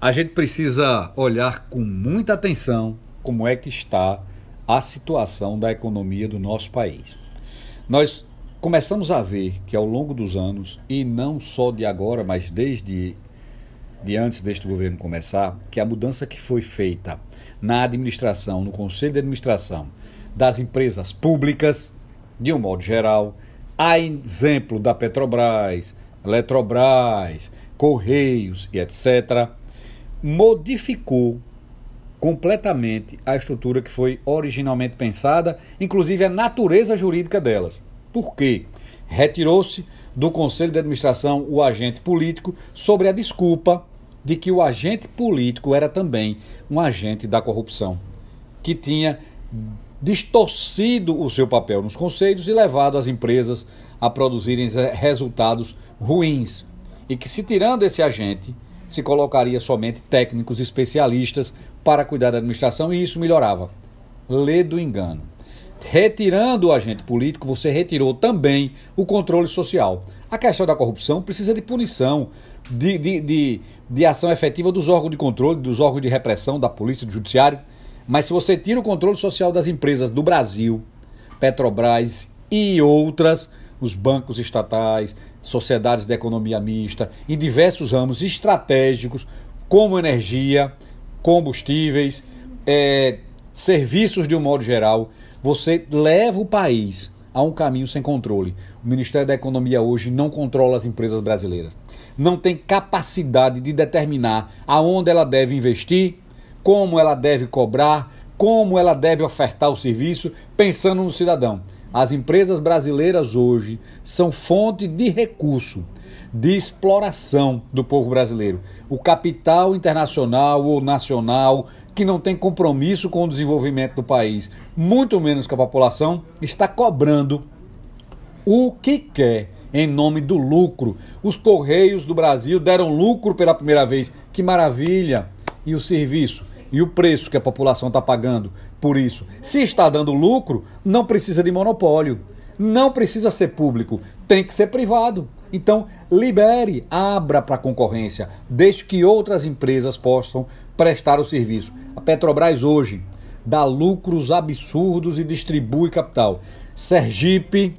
a gente precisa olhar com muita atenção como é que está a situação da economia do nosso país. Nós começamos a ver que ao longo dos anos, e não só de agora, mas desde de antes deste governo começar, que a mudança que foi feita na administração, no conselho de administração das empresas públicas, de um modo geral, a exemplo da Petrobras, Eletrobras, Correios e etc., modificou completamente a estrutura que foi originalmente pensada, inclusive a natureza jurídica delas. Por quê? Retirou-se do Conselho de Administração o agente político sobre a desculpa de que o agente político era também um agente da corrupção, que tinha distorcido o seu papel nos conselhos e levado as empresas a produzirem resultados ruins. E que, se tirando esse agente, se colocaria somente técnicos especialistas para cuidar da administração e isso melhorava. Lê do engano. Retirando o agente político, você retirou também o controle social. A questão da corrupção precisa de punição, de, de, de, de ação efetiva dos órgãos de controle, dos órgãos de repressão, da polícia, do judiciário. Mas se você tira o controle social das empresas do Brasil, Petrobras e outras, os bancos estatais, sociedades da economia mista, em diversos ramos estratégicos, como energia, combustíveis, é, serviços de um modo geral, você leva o país a um caminho sem controle. O Ministério da Economia hoje não controla as empresas brasileiras. Não tem capacidade de determinar aonde ela deve investir, como ela deve cobrar, como ela deve ofertar o serviço, pensando no cidadão. As empresas brasileiras hoje são fonte de recurso, de exploração do povo brasileiro. O capital internacional ou nacional que não tem compromisso com o desenvolvimento do país, muito menos com a população, está cobrando o que quer em nome do lucro. Os Correios do Brasil deram lucro pela primeira vez. Que maravilha! E o serviço? E o preço que a população está pagando por isso, se está dando lucro, não precisa de monopólio, não precisa ser público, tem que ser privado. Então, libere, abra para a concorrência, deixe que outras empresas possam prestar o serviço. A Petrobras hoje dá lucros absurdos e distribui capital. Sergipe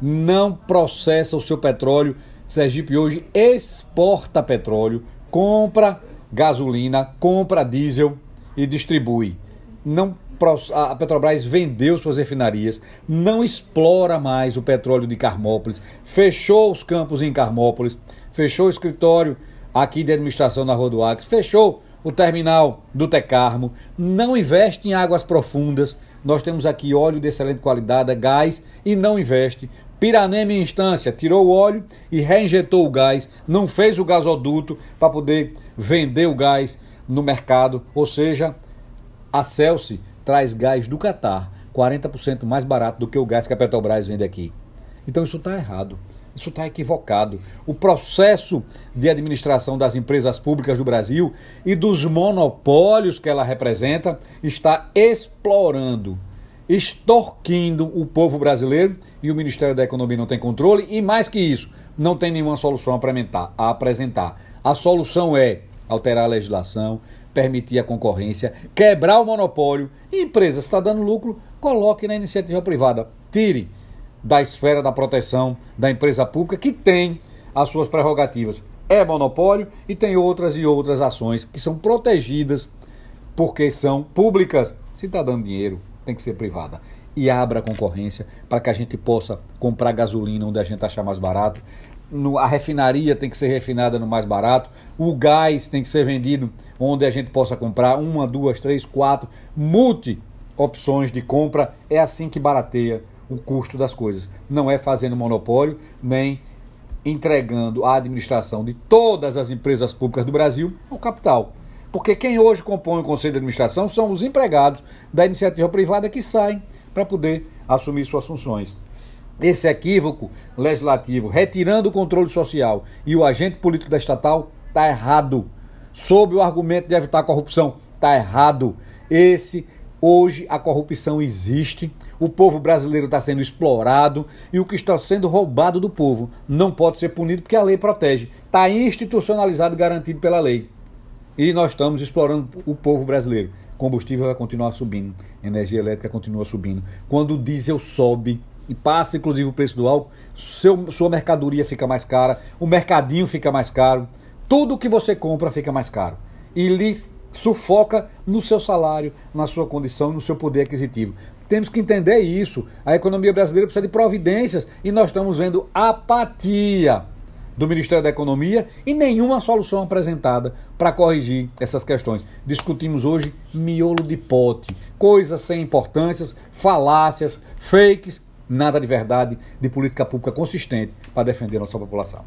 não processa o seu petróleo. Sergipe hoje exporta petróleo, compra gasolina, compra diesel e distribui. Não a Petrobras vendeu suas refinarias, não explora mais o petróleo de Carmópolis, fechou os campos em Carmópolis, fechou o escritório aqui de administração na Rua do Acre, fechou o terminal do Tecarmo, não investe em águas profundas. Nós temos aqui óleo de excelente qualidade, gás e não investe. Piranema em instância tirou o óleo e reinjetou o gás, não fez o gasoduto para poder vender o gás no mercado, ou seja, a Celsi traz gás do Catar 40% mais barato do que o gás que a Petrobras vende aqui. Então isso está errado. Isso está equivocado. O processo de administração das empresas públicas do Brasil e dos monopólios que ela representa está explorando extorquindo o povo brasileiro e o Ministério da Economia não tem controle e mais que isso, não tem nenhuma solução a apresentar. A solução é alterar a legislação, permitir a concorrência, quebrar o monopólio e empresa, se está dando lucro, coloque na iniciativa privada. Tire da esfera da proteção da empresa pública que tem as suas prerrogativas. É monopólio e tem outras e outras ações que são protegidas porque são públicas. Se está dando dinheiro, tem que ser privada. E abra a concorrência para que a gente possa comprar gasolina onde a gente achar mais barato. No, a refinaria tem que ser refinada no mais barato. O gás tem que ser vendido onde a gente possa comprar uma, duas, três, quatro, multi opções de compra. É assim que barateia o custo das coisas. Não é fazendo monopólio, nem entregando a administração de todas as empresas públicas do Brasil ao capital. Porque quem hoje compõe o conselho de administração são os empregados da iniciativa privada que saem para poder assumir suas funções. Esse equívoco legislativo, retirando o controle social e o agente político da estatal, está errado. Sob o argumento de evitar a corrupção, está errado. Esse Hoje a corrupção existe, o povo brasileiro está sendo explorado e o que está sendo roubado do povo não pode ser punido porque a lei protege. Está institucionalizado e garantido pela lei. E nós estamos explorando o povo brasileiro. Combustível vai continuar subindo, energia elétrica continua subindo. Quando o diesel sobe, e passa inclusive o preço do álcool, seu, sua mercadoria fica mais cara, o mercadinho fica mais caro, tudo que você compra fica mais caro. E lhe sufoca no seu salário, na sua condição, no seu poder aquisitivo. Temos que entender isso. A economia brasileira precisa de providências e nós estamos vendo apatia do Ministério da Economia e nenhuma solução apresentada para corrigir essas questões. Discutimos hoje miolo de pote, coisas sem importâncias, falácias, fakes, nada de verdade, de política pública consistente para defender nossa população.